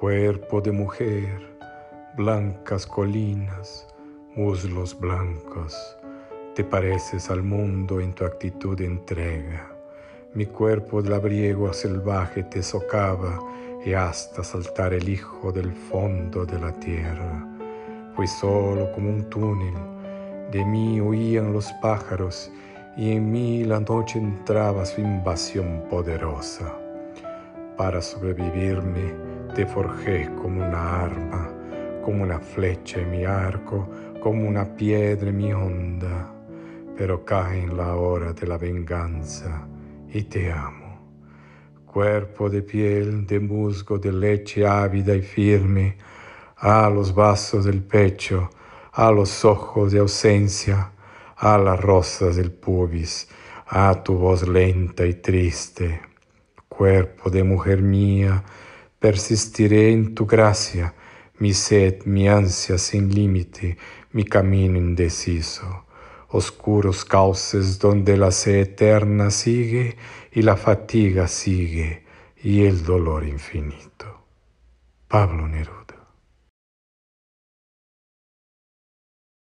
Cuerpo de mujer, blancas colinas, muslos blancos, te pareces al mundo en tu actitud de entrega. Mi cuerpo labriego salvaje te socava y hasta saltar el hijo del fondo de la tierra. Fui solo como un túnel, de mí huían los pájaros y en mí la noche entraba su invasión poderosa. Para sobrevivirme te forjé como una arma, como una flecha en mi arco, como una piedra en mi onda, pero cae en la hora de la venganza y te amo. Cuerpo de piel, de musgo, de leche ávida y firme, a los vasos del pecho, a los ojos de ausencia, a las rosas del pubis, a tu voz lenta y triste. Cuerpo de mujer mía, persistiré en tu gracia, mi sed, mi ansia sin límite, mi camino indeciso. Oscuros cauces donde la sed eterna sigue y la fatiga sigue y el dolor infinito. Pablo Neruda.